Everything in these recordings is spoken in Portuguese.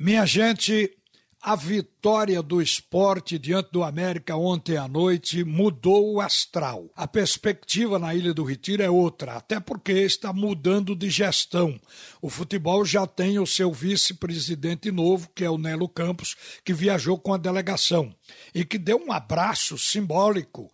Minha gente, a vitória do esporte diante do América ontem à noite mudou o astral. A perspectiva na Ilha do Retiro é outra, até porque está mudando de gestão. O futebol já tem o seu vice-presidente novo, que é o Nelo Campos, que viajou com a delegação e que deu um abraço simbólico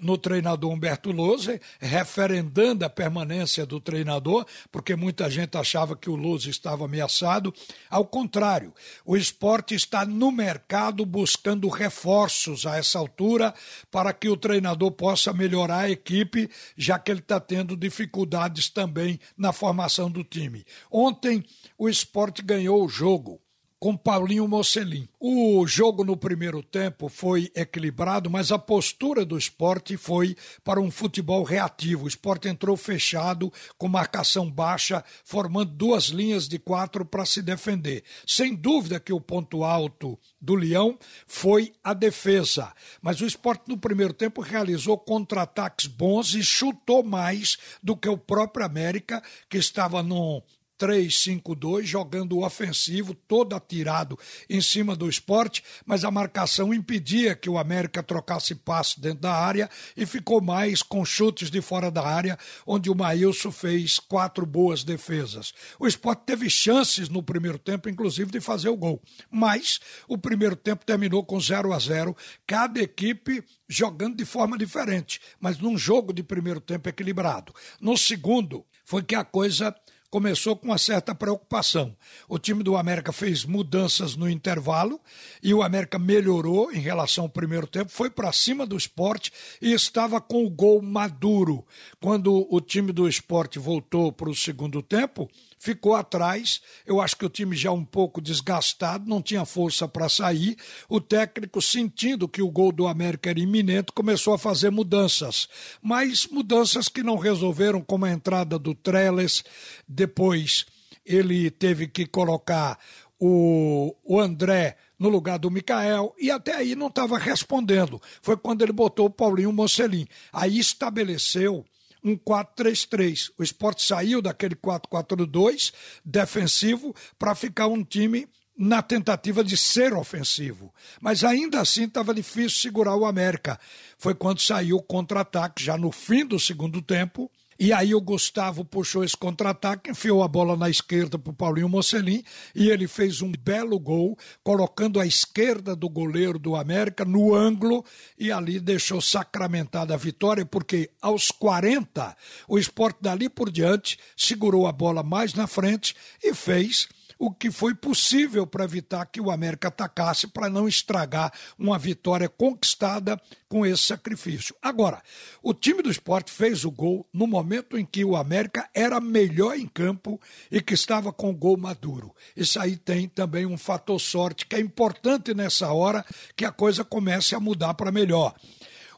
no treinador Humberto Lousa, referendando a permanência do treinador, porque muita gente achava que o Lousa estava ameaçado. Ao contrário, o esporte está no mercado buscando reforços a essa altura para que o treinador possa melhorar a equipe, já que ele está tendo dificuldades também na formação do time. Ontem o esporte ganhou o jogo com Paulinho Mocelin. O jogo no primeiro tempo foi equilibrado, mas a postura do esporte foi para um futebol reativo. O esporte entrou fechado, com marcação baixa, formando duas linhas de quatro para se defender. Sem dúvida que o ponto alto do Leão foi a defesa, mas o esporte no primeiro tempo realizou contra-ataques bons e chutou mais do que o próprio América, que estava no 3-5-2, jogando ofensivo, todo atirado em cima do esporte, mas a marcação impedia que o América trocasse passe dentro da área e ficou mais com chutes de fora da área, onde o Maílson fez quatro boas defesas. O esporte teve chances no primeiro tempo, inclusive, de fazer o gol, mas o primeiro tempo terminou com 0 a 0 cada equipe jogando de forma diferente, mas num jogo de primeiro tempo equilibrado. No segundo, foi que a coisa começou com uma certa preocupação. O time do América fez mudanças no intervalo e o América melhorou em relação ao primeiro tempo, foi para cima do esporte e estava com o gol maduro. Quando o time do esporte voltou para o segundo tempo, ficou atrás. Eu acho que o time já um pouco desgastado, não tinha força para sair. O técnico, sentindo que o gol do América era iminente, começou a fazer mudanças. Mas mudanças que não resolveram, como a entrada do Trellis. Depois ele teve que colocar o, o André no lugar do Mikael, e até aí não estava respondendo. Foi quando ele botou o Paulinho Mocelin. Aí estabeleceu um 4-3-3. O esporte saiu daquele 4-4-2 defensivo para ficar um time na tentativa de ser ofensivo. Mas ainda assim estava difícil segurar o América. Foi quando saiu o contra-ataque, já no fim do segundo tempo, e aí o Gustavo puxou esse contra-ataque, enfiou a bola na esquerda para o Paulinho Mocelin e ele fez um belo gol, colocando a esquerda do goleiro do América no ângulo e ali deixou sacramentada a vitória, porque aos 40 o esporte dali por diante segurou a bola mais na frente e fez o que foi possível para evitar que o América atacasse, para não estragar uma vitória conquistada com esse sacrifício. Agora, o time do esporte fez o gol no momento em que o América era melhor em campo e que estava com o gol maduro. Isso aí tem também um fator sorte que é importante nessa hora que a coisa comece a mudar para melhor.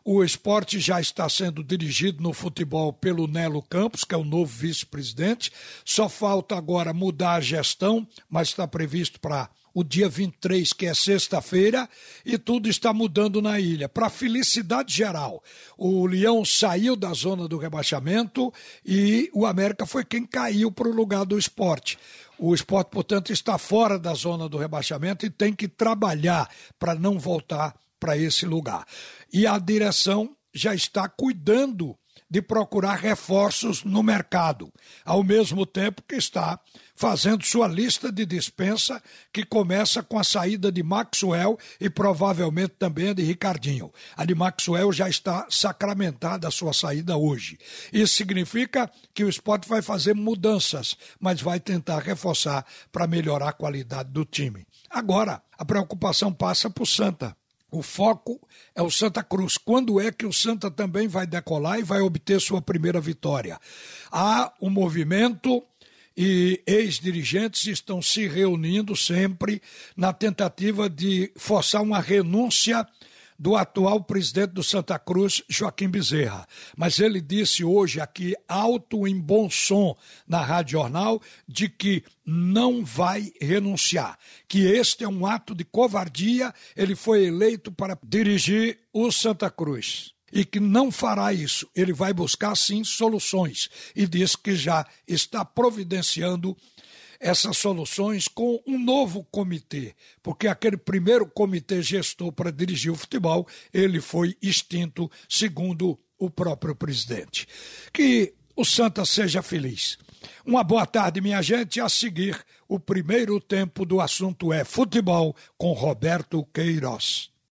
O esporte já está sendo dirigido no futebol pelo Nelo Campos, que é o novo vice-presidente. Só falta agora mudar a gestão, mas está previsto para o dia 23, que é sexta-feira, e tudo está mudando na ilha. Para felicidade geral, o Leão saiu da zona do rebaixamento e o América foi quem caiu para o lugar do esporte. O esporte, portanto, está fora da zona do rebaixamento e tem que trabalhar para não voltar para esse lugar. E a direção já está cuidando de procurar reforços no mercado, ao mesmo tempo que está fazendo sua lista de dispensa, que começa com a saída de Maxwell e provavelmente também de Ricardinho. A de Maxwell já está sacramentada a sua saída hoje. Isso significa que o esporte vai fazer mudanças, mas vai tentar reforçar para melhorar a qualidade do time. Agora, a preocupação passa o Santa. O foco é o Santa Cruz. Quando é que o Santa também vai decolar e vai obter sua primeira vitória? Há um movimento e ex-dirigentes estão se reunindo sempre na tentativa de forçar uma renúncia do atual presidente do Santa Cruz, Joaquim Bezerra. Mas ele disse hoje aqui, alto em bom som, na Rádio Jornal, de que não vai renunciar, que este é um ato de covardia, ele foi eleito para dirigir o Santa Cruz e que não fará isso. Ele vai buscar sim soluções e diz que já está providenciando essas soluções com um novo comitê, porque aquele primeiro comitê gestor para dirigir o futebol, ele foi extinto, segundo o próprio presidente. Que o Santa seja feliz. Uma boa tarde, minha gente. A seguir, o primeiro tempo do assunto é futebol com Roberto Queiroz.